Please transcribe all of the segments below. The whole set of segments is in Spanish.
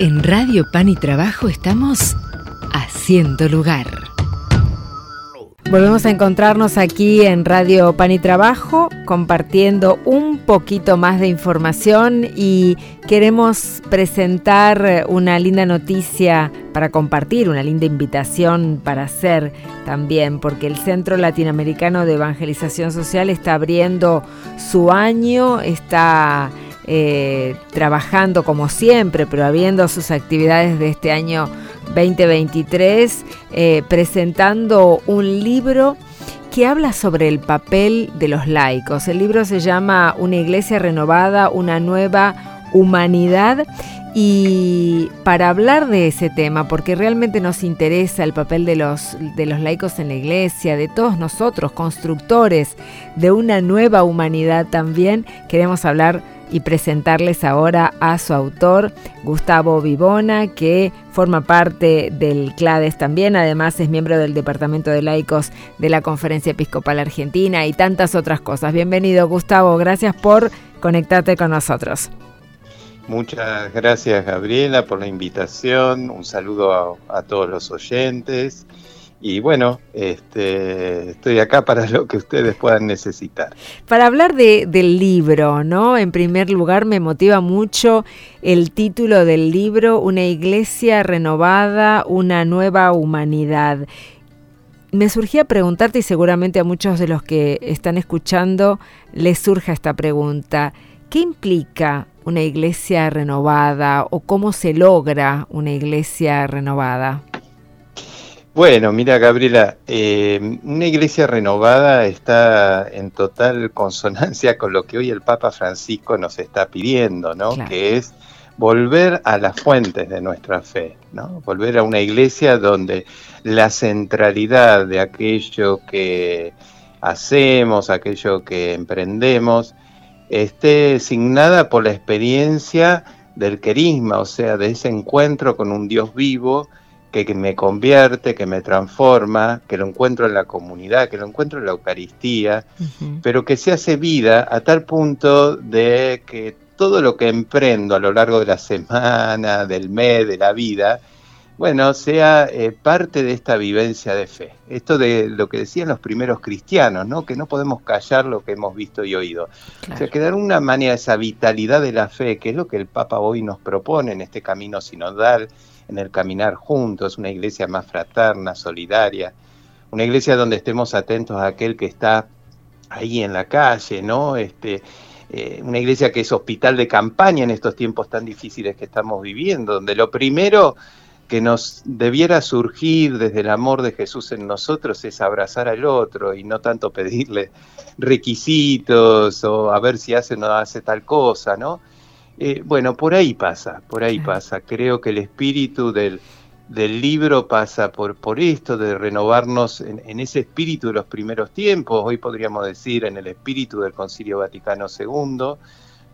En Radio Pan y Trabajo estamos haciendo lugar. Volvemos a encontrarnos aquí en Radio Pan y Trabajo compartiendo un poquito más de información y queremos presentar una linda noticia para compartir, una linda invitación para hacer también, porque el Centro Latinoamericano de Evangelización Social está abriendo su año, está eh, trabajando como siempre, pero habiendo sus actividades de este año 2023, eh, presentando un libro que habla sobre el papel de los laicos. El libro se llama Una iglesia renovada, una nueva humanidad. Y para hablar de ese tema, porque realmente nos interesa el papel de los, de los laicos en la iglesia, de todos nosotros, constructores de una nueva humanidad también, queremos hablar y presentarles ahora a su autor, Gustavo Vivona, que forma parte del CLADES también, además es miembro del Departamento de Laicos de la Conferencia Episcopal Argentina y tantas otras cosas. Bienvenido Gustavo, gracias por conectarte con nosotros. Muchas gracias Gabriela por la invitación, un saludo a, a todos los oyentes y bueno, este, estoy acá para lo que ustedes puedan necesitar. Para hablar de, del libro, ¿no? En primer lugar, me motiva mucho el título del libro, Una iglesia renovada, una nueva humanidad. Me surgía preguntarte, y seguramente a muchos de los que están escuchando les surja esta pregunta, ¿qué implica una iglesia renovada o cómo se logra una iglesia renovada? Bueno, mira Gabriela, eh, una iglesia renovada está en total consonancia con lo que hoy el Papa Francisco nos está pidiendo, ¿no? Que es volver a las fuentes de nuestra fe, ¿no? Volver a una iglesia donde la centralidad de aquello que hacemos, aquello que emprendemos, esté signada por la experiencia del querisma, o sea, de ese encuentro con un Dios vivo que, me convierte, que me transforma, que lo encuentro en la comunidad, que lo encuentro en la Eucaristía, pero que se hace vida a tal punto de que todo lo que emprendo a lo largo de la semana, del mes, de la vida, bueno, sea eh, parte de esta vivencia de fe. Esto de lo que decían los primeros cristianos, ¿no? Que no podemos callar lo que hemos visto y oído. O sea, que de alguna manera esa vitalidad de la fe, que es lo que el Papa hoy nos propone en este camino sinodal, en el caminar juntos, una iglesia más fraterna, solidaria, una iglesia donde estemos atentos a aquel que está ahí en la calle, ¿no? Este, eh, una iglesia que es hospital de campaña en estos tiempos tan difíciles que estamos viviendo, donde lo primero que nos debiera surgir desde el amor de Jesús en nosotros es abrazar al otro y no tanto pedirle requisitos o a ver si hace o no hace tal cosa, ¿no? Eh, bueno, por ahí pasa, por ahí pasa. Creo que el espíritu del, libro pasa por, por esto, de renovarnos en, ese espíritu de los primeros tiempos, hoy podríamos decir en el espíritu del Concilio Vaticano II,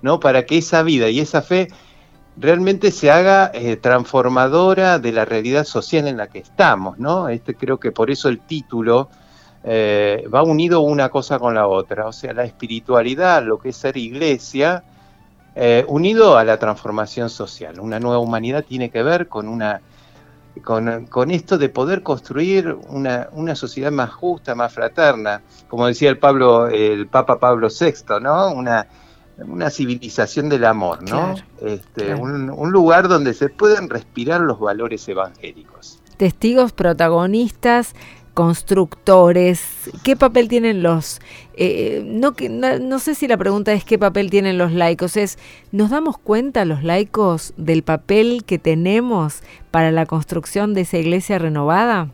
¿no? Para que esa vida y esa fe realmente se haga eh, transformadora de la realidad social en la que estamos, ¿no? Este, creo que por eso el título eh, va unido una cosa con la otra, o sea, la espiritualidad, lo que es ser iglesia, eh, unido a la transformación social. Una nueva humanidad tiene que ver con una con, esto de poder construir una, sociedad más justa, más fraterna, como decía el Pablo, el Papa Pablo VI, ¿no? Una, una civilización del amor, ¿no? este, Un, un lugar donde se pueden respirar los valores evangélicos. Testigos protagonistas constructores, ¿qué papel tienen los, eh, no, no, sé si la pregunta es qué papel tienen los laicos, es, ¿nos damos cuenta los laicos del papel que tenemos para la construcción de esa iglesia renovada?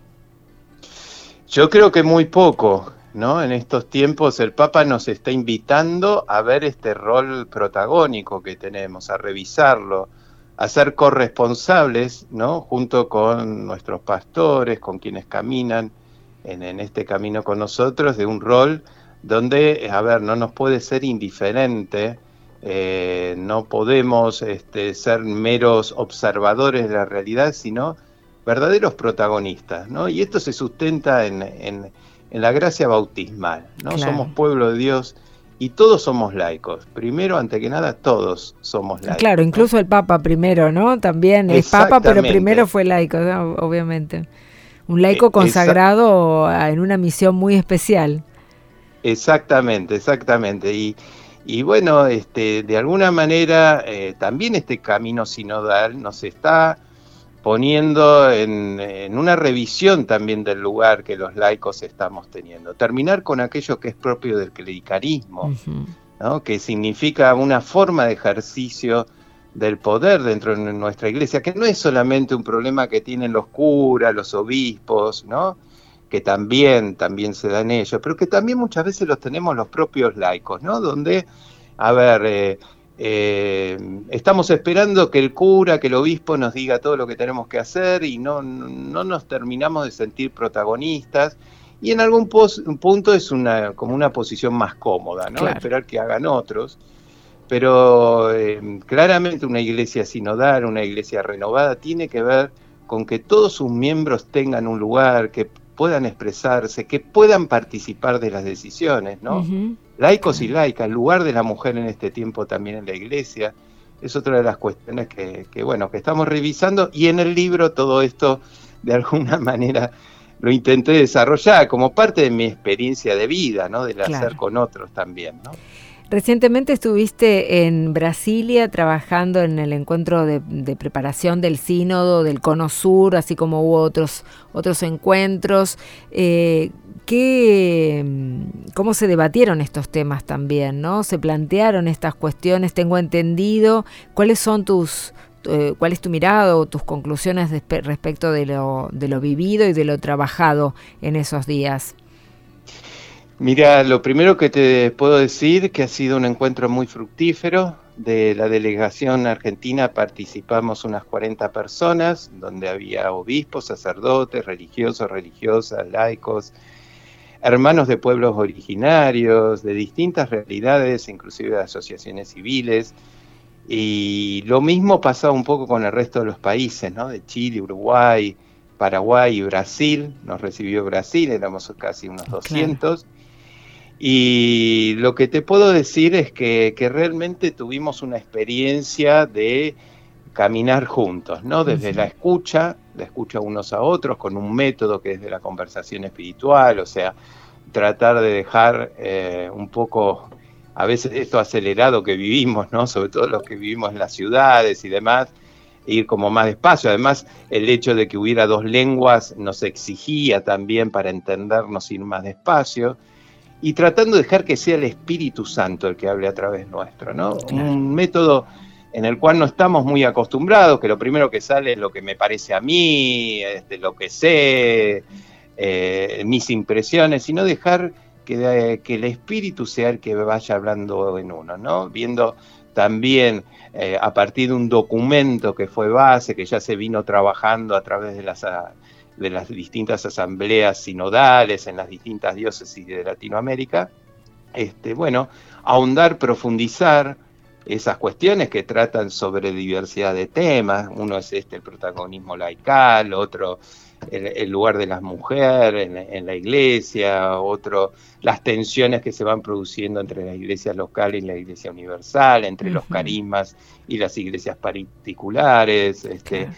Yo creo que muy poco, ¿no? En estos tiempos el Papa nos está invitando a ver este rol protagónico que tenemos, a revisarlo, a ser corresponsables, ¿no? Junto con nuestros pastores, con quienes caminan en, este camino con nosotros de un rol donde, a ver, no nos puede ser indiferente, eh, no podemos este, ser meros observadores de la realidad, sino verdaderos protagonistas, ¿no? Y esto se sustenta en, en, la gracia bautismal, ¿no? Somos pueblo de Dios y todos somos laicos. Primero, ante que nada, todos somos laicos. Claro, incluso el Papa primero, ¿no? También es Papa, pero primero fue laico, obviamente. Un laico eh, consagrado en una misión muy especial. Exactamente, exactamente. Y, y bueno, este, de alguna manera eh, también este camino sinodal nos está poniendo en, una revisión también del lugar que los laicos estamos teniendo. Terminar con aquello que es propio del clericarismo, que significa una forma de ejercicio del poder dentro de nuestra iglesia, que no es solamente un problema que tienen los curas, los obispos, ¿no? que también, también se dan ellos, pero que también muchas veces los tenemos los propios laicos, ¿no? Donde, a ver, eh, eh, estamos esperando que el cura, que el obispo nos diga todo lo que tenemos que hacer y no, no nos terminamos de sentir protagonistas. Y en algún punto es una, como una posición más cómoda, ¿no? Esperar que hagan otros. Pero eh, claramente una iglesia sinodal, una iglesia renovada, tiene que ver con que todos sus miembros tengan un lugar, que puedan expresarse, que puedan participar de las decisiones, ¿no? Laicos y laicas, el lugar de la mujer en este tiempo también en la iglesia, es otra de las cuestiones que, bueno, que estamos revisando y en el libro todo esto de alguna manera lo intenté desarrollar como parte de mi experiencia de vida, ¿no? Del hacer con otros también, ¿no? Recientemente estuviste en Brasilia trabajando en el encuentro de, preparación del sínodo del Cono Sur, así como hubo otros, otros encuentros. Eh, ¿Cómo se debatieron estos temas también? ¿no? ¿Se plantearon estas cuestiones? Tengo entendido. ¿Cuáles son tus, eh, cuál es tu mirada o tus conclusiones respecto de lo, de lo vivido y de lo trabajado en esos días? Mira, lo primero que te puedo decir que ha sido un encuentro muy fructífero. De la delegación argentina participamos unas 40 personas, donde había obispos, sacerdotes, religiosos, religiosas, laicos, hermanos de pueblos originarios, de distintas realidades, inclusive de asociaciones civiles. Y lo mismo pasaba un poco con el resto de los países, ¿no? De Chile, Uruguay, Paraguay y Brasil. Nos recibió Brasil, éramos casi unos 200. Y lo que te puedo decir es que, realmente tuvimos una experiencia de caminar juntos, ¿no? Desde la escucha, la escucha unos a otros, con un método que es de la conversación espiritual, o sea, tratar de dejar eh, un poco, a veces esto acelerado que vivimos, ¿no? Sobre todo los que vivimos en las ciudades y demás, ir como más despacio. Además, el hecho de que hubiera dos lenguas nos exigía también para entendernos ir más despacio y tratando de dejar que sea el Espíritu Santo el que hable a través nuestro, ¿no? Un método en el cual no estamos muy acostumbrados, que lo primero que sale es lo que me parece a mí, este, lo que sé, eh, mis impresiones, sino dejar que, que, el Espíritu sea el que vaya hablando en uno, ¿no? Viendo también eh, a partir de un documento que fue base, que ya se vino trabajando a través de las de las distintas asambleas sinodales en las distintas diócesis de Latinoamérica, este, bueno, ahondar, profundizar esas cuestiones que tratan sobre diversidad de temas, uno es este el protagonismo laical, otro el, lugar de las mujeres en, la iglesia, otro las tensiones que se van produciendo entre las iglesias locales y la iglesia universal, entre los carismas y las iglesias particulares, este,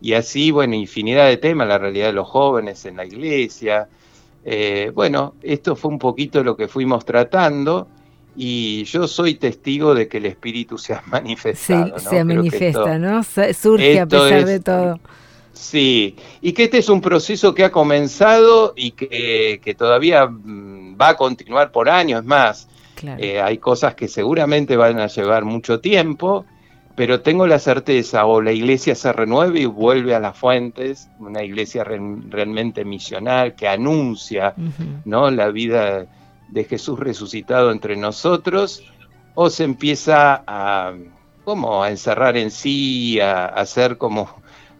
y así, bueno, infinidad de temas, la realidad de los jóvenes en la iglesia. Eh, bueno, esto fue un poquito lo que fuimos tratando y yo soy testigo de que el espíritu se ha manifestado. Sí, se manifiesta, ¿no? Surge a pesar de todo. Sí, y que este es un proceso que ha comenzado y que, todavía mm, va a continuar por años más. Eh, hay cosas que seguramente van a llevar mucho tiempo pero tengo la certeza, o la iglesia se renueve y vuelve a las fuentes, una iglesia realmente misional que anuncia ¿no? la vida de Jesús resucitado entre nosotros, o se empieza a, como a encerrar en sí, a, a hacer como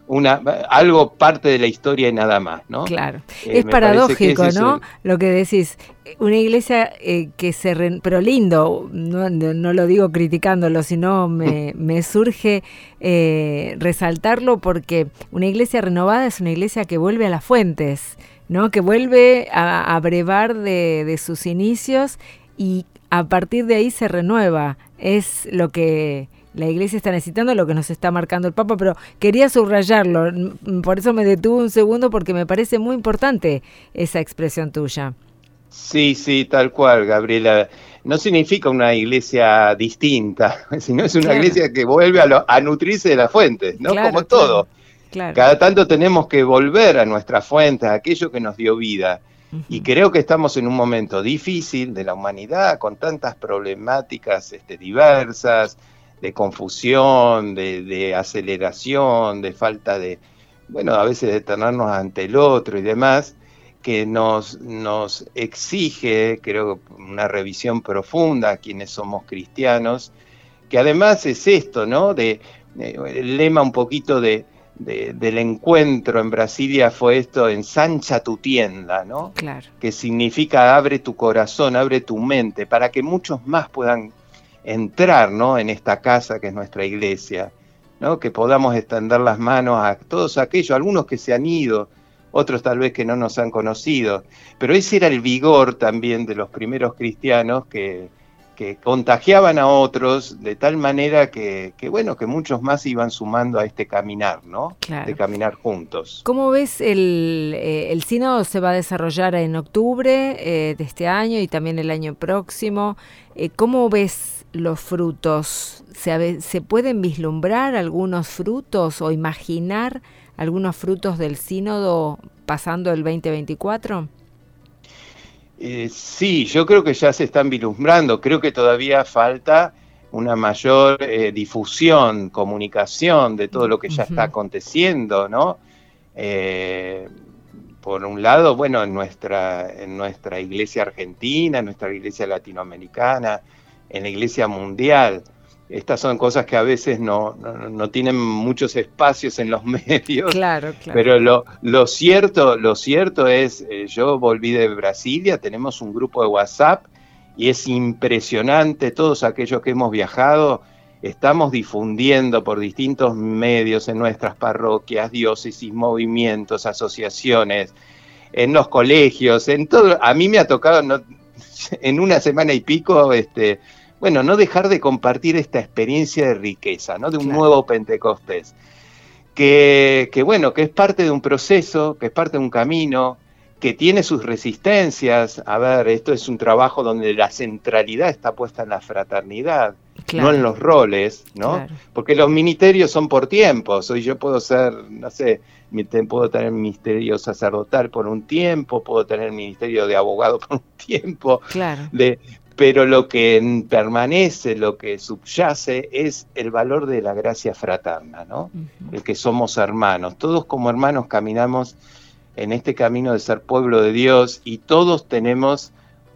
una, algo parte de la historia y nada más, ¿no? Claro, eh, es paradójico, ¿no? Lo que decís, una iglesia eh, que se... pero lindo, no, no, lo digo criticándolo, sino me, me surge eh, resaltarlo porque una iglesia renovada es una iglesia que vuelve a las fuentes, ¿no? Que vuelve a, a brevar de, de sus inicios y a partir de ahí se renueva. Es lo que la iglesia está necesitando, lo que nos está marcando el Papa, pero quería subrayarlo. Por eso me detuve un segundo porque me parece muy importante esa expresión tuya. Sí, sí, tal cual, Gabriela. No significa una iglesia distinta, sino es una iglesia que vuelve a, nutrirse de las fuentes, ¿no? Como todo. Cada tanto tenemos que volver a nuestras fuentes, a aquello que nos dio vida. Y creo que estamos en un momento difícil de la humanidad, con tantas problemáticas este, diversas, de confusión, de, aceleración, de falta de, bueno, a veces de tenernos ante el otro y demás, que nos, nos exige, creo, una revisión profunda a quienes somos cristianos, que además es esto, ¿no? De, el lema un poquito de, del encuentro en Brasilia fue esto, ensancha tu tienda, ¿no? Claro. Que significa abre tu corazón, abre tu mente, para que muchos más puedan entrar, ¿no? En esta casa que es nuestra iglesia, ¿no? Que podamos extender las manos a todos aquellos, algunos que se han ido, otros tal vez que no nos han conocido, pero ese era el vigor también de los primeros cristianos que, que contagiaban a otros de tal manera que, bueno, que muchos más iban sumando a este caminar, ¿no? De caminar juntos. ¿Cómo ves el, eh, el sínodo se va a desarrollar en octubre eh, de este año y también el año próximo? Eh, ¿Cómo ves los frutos? ¿Se, ¿Se pueden vislumbrar algunos frutos o imaginar algunos frutos del sínodo pasando el 2024? Eh, sí, yo creo que ya se están vislumbrando. Creo que todavía falta una mayor eh, difusión, comunicación de todo lo que ya está aconteciendo, ¿no? Eh, por un lado, bueno, en nuestra, en nuestra iglesia argentina, en nuestra iglesia latinoamericana, en la iglesia mundial. Estas son cosas que a veces no, no, tienen muchos espacios en los medios. Claro, claro. Pero lo, lo cierto, lo cierto es, eh, yo volví de Brasilia, tenemos un grupo de WhatsApp y es impresionante, todos aquellos que hemos viajado, estamos difundiendo por distintos medios en nuestras parroquias, diócesis, movimientos, asociaciones, en los colegios, en todo. A mí me ha tocado en una semana y pico este, bueno, no dejar de compartir esta experiencia de riqueza, ¿no? De un nuevo Pentecostés. Que, que, bueno, que es parte de un proceso, que es parte de un camino, que tiene sus resistencias. A ver, esto es un trabajo donde la centralidad está puesta en la fraternidad, no en los roles, ¿no? Porque los ministerios son por tiempos. Hoy yo puedo ser, no sé, puedo tener ministerio sacerdotal por un tiempo, puedo tener ministerio de abogado por un tiempo, claro. de, pero lo que permanece, lo que subyace es el valor de la gracia fraterna, ¿no? El que somos hermanos. Todos como hermanos caminamos en este camino de ser pueblo de Dios y todos tenemos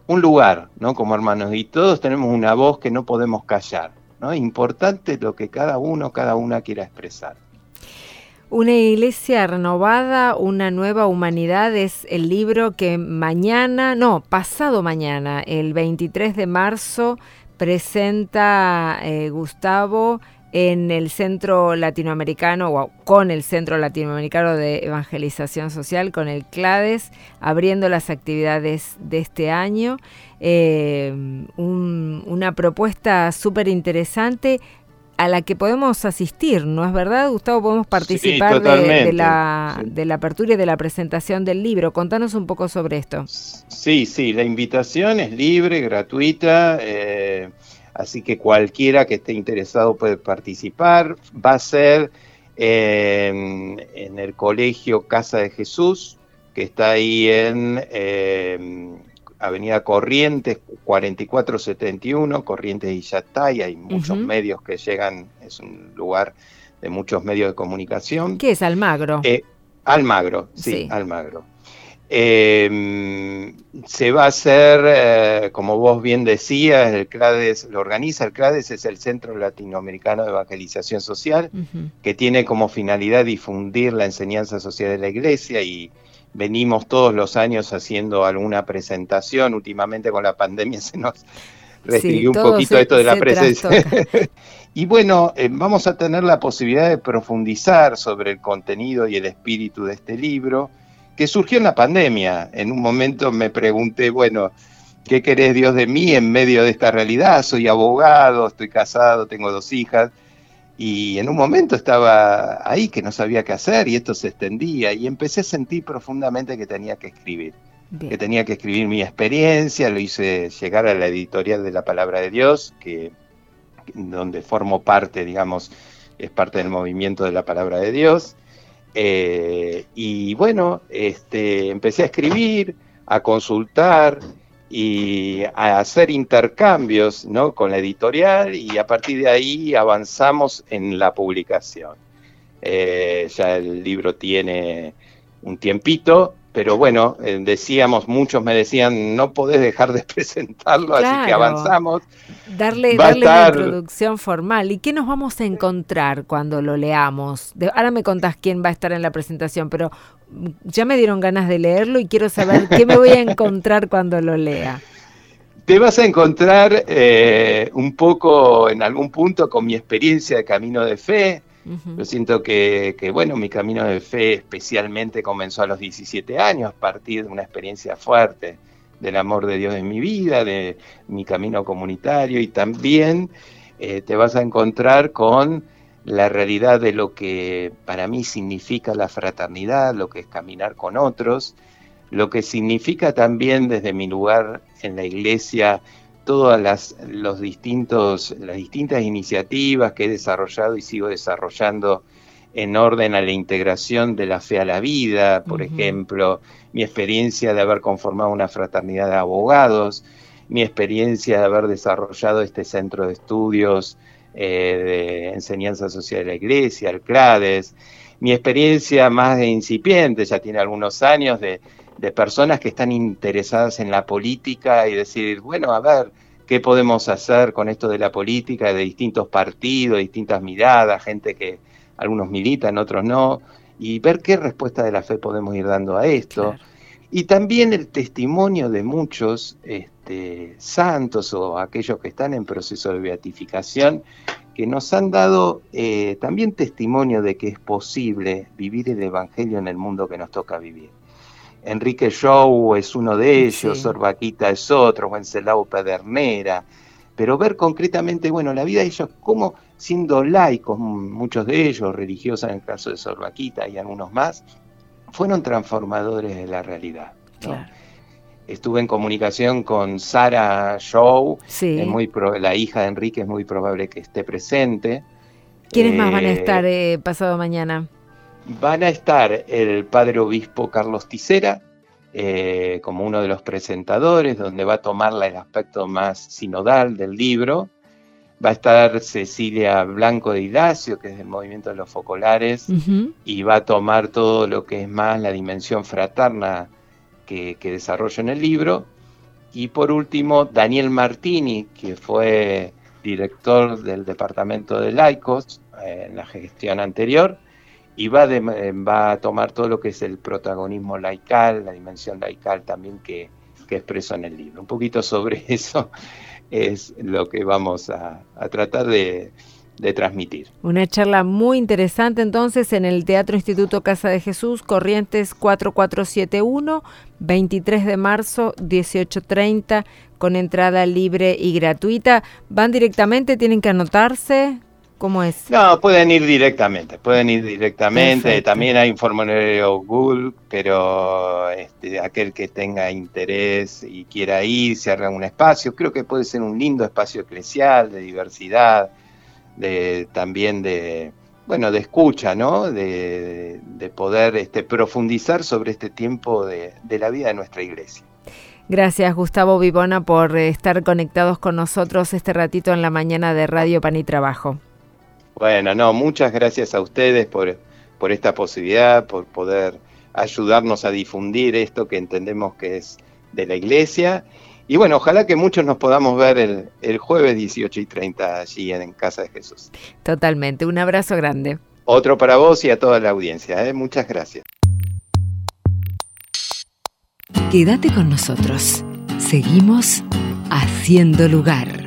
un lugar, ¿no? Como hermanos y todos tenemos una voz que no podemos callar, ¿no? Importante lo que cada uno, cada una quiera expresar. Una iglesia renovada, una nueva humanidad es el libro que mañana, no, pasado mañana, el 23 de marzo, presenta eh, Gustavo en el Centro Latinoamericano o con el Centro Latinoamericano de Evangelización Social, con el CLADES, abriendo las actividades de este año. Eh, una propuesta súper interesante a la que podemos asistir, ¿no es verdad, Gustavo? Podemos participar de, la, de la apertura y de la presentación del libro. Contanos un poco sobre esto. Sí, sí, la invitación es libre, gratuita, eh, así que cualquiera que esté interesado puede participar. Va a ser en, el Colegio Casa de Jesús, que está ahí en... Eh, Avenida Corrientes 4471, Corrientes y Yatay, hay muchos medios que llegan, es un lugar de muchos medios de comunicación. ¿Qué es Almagro? Eh, Almagro, sí, Almagro. Em, se va a hacer, eh, como vos bien decías, el CRADES lo organiza, el CRADES es el Centro Latinoamericano de Evangelización Social, que tiene como finalidad difundir la enseñanza social de la Iglesia y venimos todos los años haciendo alguna presentación, últimamente con la pandemia se nos restringió un poquito esto de la presencia. y bueno, eh, vamos a tener la posibilidad de profundizar sobre el contenido y el espíritu de este libro, que surgió en la pandemia. En un momento me pregunté, bueno, ¿qué querés Dios de mí en medio de esta realidad? Soy abogado, estoy casado, tengo dos hijas. Y en un momento estaba ahí que no sabía qué hacer y esto se extendía y empecé a sentir profundamente que tenía que escribir, que tenía que escribir mi experiencia, lo hice llegar a la editorial de la Palabra de Dios, que donde formo parte, digamos, es parte del movimiento de la Palabra de Dios. Eh, y bueno, este, empecé a escribir, a consultar y a hacer intercambios ¿no? con la editorial y a partir de ahí avanzamos en la publicación. Eh, ya el libro tiene un tiempito, pero bueno, eh, decíamos, muchos me decían, no podés dejar de presentarlo, así que avanzamos. Darle, darle una introducción formal. ¿Y qué nos vamos a encontrar cuando lo leamos? ahora me contás quién va a estar en la presentación, pero mm, ya me dieron ganas de leerlo y quiero saber qué me voy a encontrar cuando lo lea. Te vas a encontrar eh, un poco en algún punto con mi experiencia de camino de fe, yo siento que, bueno, mi camino de fe especialmente comenzó a los 17 años, a partir de una experiencia fuerte del amor de Dios en mi vida, de mi camino comunitario y también eh, te vas a encontrar con la realidad de lo que para mí significa la fraternidad, lo que es caminar con otros, lo que significa también desde mi lugar en la iglesia todas las, los distintos, las distintas iniciativas que he desarrollado y sigo desarrollando en orden a la integración de la fe a la vida, por ejemplo, mi experiencia de haber conformado una fraternidad de abogados, mi experiencia de haber desarrollado este centro de estudios eh, de enseñanza social de la iglesia, el CLADES, mi experiencia más de incipiente, ya tiene algunos años, de de personas que están interesadas en la política y decir, bueno, a ver, ¿qué podemos hacer con esto de la política, de distintos partidos, distintas miradas, gente que algunos militan, otros no, y ver qué respuesta de la fe podemos ir dando a esto. Y también el testimonio de muchos este, santos o aquellos que están en proceso de beatificación, que nos han dado eh, también testimonio de que es posible vivir el Evangelio en el mundo que nos toca vivir. Enrique Show es uno de ellos, Sorbaquita es otro, Wenceslao Pedernera, pero ver concretamente, bueno, la vida de ellos, como siendo laicos, muchos de ellos, religiosos en el caso de Sorbaquita y algunos más, fueron transformadores de la realidad. Estuve en comunicación con Sara Show, muy la hija de Enrique es muy probable que esté presente. ¿Quiénes más van a eh, estar eh, pasado mañana? Van a estar el padre obispo Carlos Ticera eh, como uno de los presentadores, donde va a tomar el aspecto más sinodal del libro. Va a estar Cecilia Blanco de Idacio, que es del movimiento de los focolares, y va a tomar todo lo que es más la dimensión fraterna que, que desarrolla en el libro. Y por último, Daniel Martini, que fue director del departamento de laicos eh, en la gestión anterior, y va, va a tomar todo lo que es el protagonismo laical, la dimensión laical también que, que expreso en el libro. Un poquito sobre eso es lo que vamos a, tratar de, de, transmitir. Una charla muy interesante entonces en el Teatro Instituto Casa de Jesús, Corrientes 4471, 23 de marzo, 18.30, con entrada libre y gratuita. ¿Van directamente? ¿Tienen que anotarse? ¿Cómo es? No, pueden ir directamente, pueden ir directamente. También hay un formulario Google, pero este, aquel que tenga interés y quiera ir, se haga un espacio. Creo que puede ser un lindo espacio eclesial, de diversidad, de también de, bueno, de escucha, ¿no? De, poder este, profundizar sobre este tiempo de, de la vida de nuestra iglesia. Gracias Gustavo Vivona por estar conectados con nosotros este ratito en la mañana de Radio Pan y Trabajo. Bueno, no, muchas gracias a ustedes por, por esta posibilidad, por poder ayudarnos a difundir esto que entendemos que es de la iglesia. Y bueno, ojalá que muchos nos podamos ver el, el jueves 18 y 30 allí en, Casa de Jesús. Totalmente, un abrazo grande. Otro para vos y a toda la audiencia. ¿eh? Muchas gracias. Quédate con nosotros. Seguimos haciendo lugar.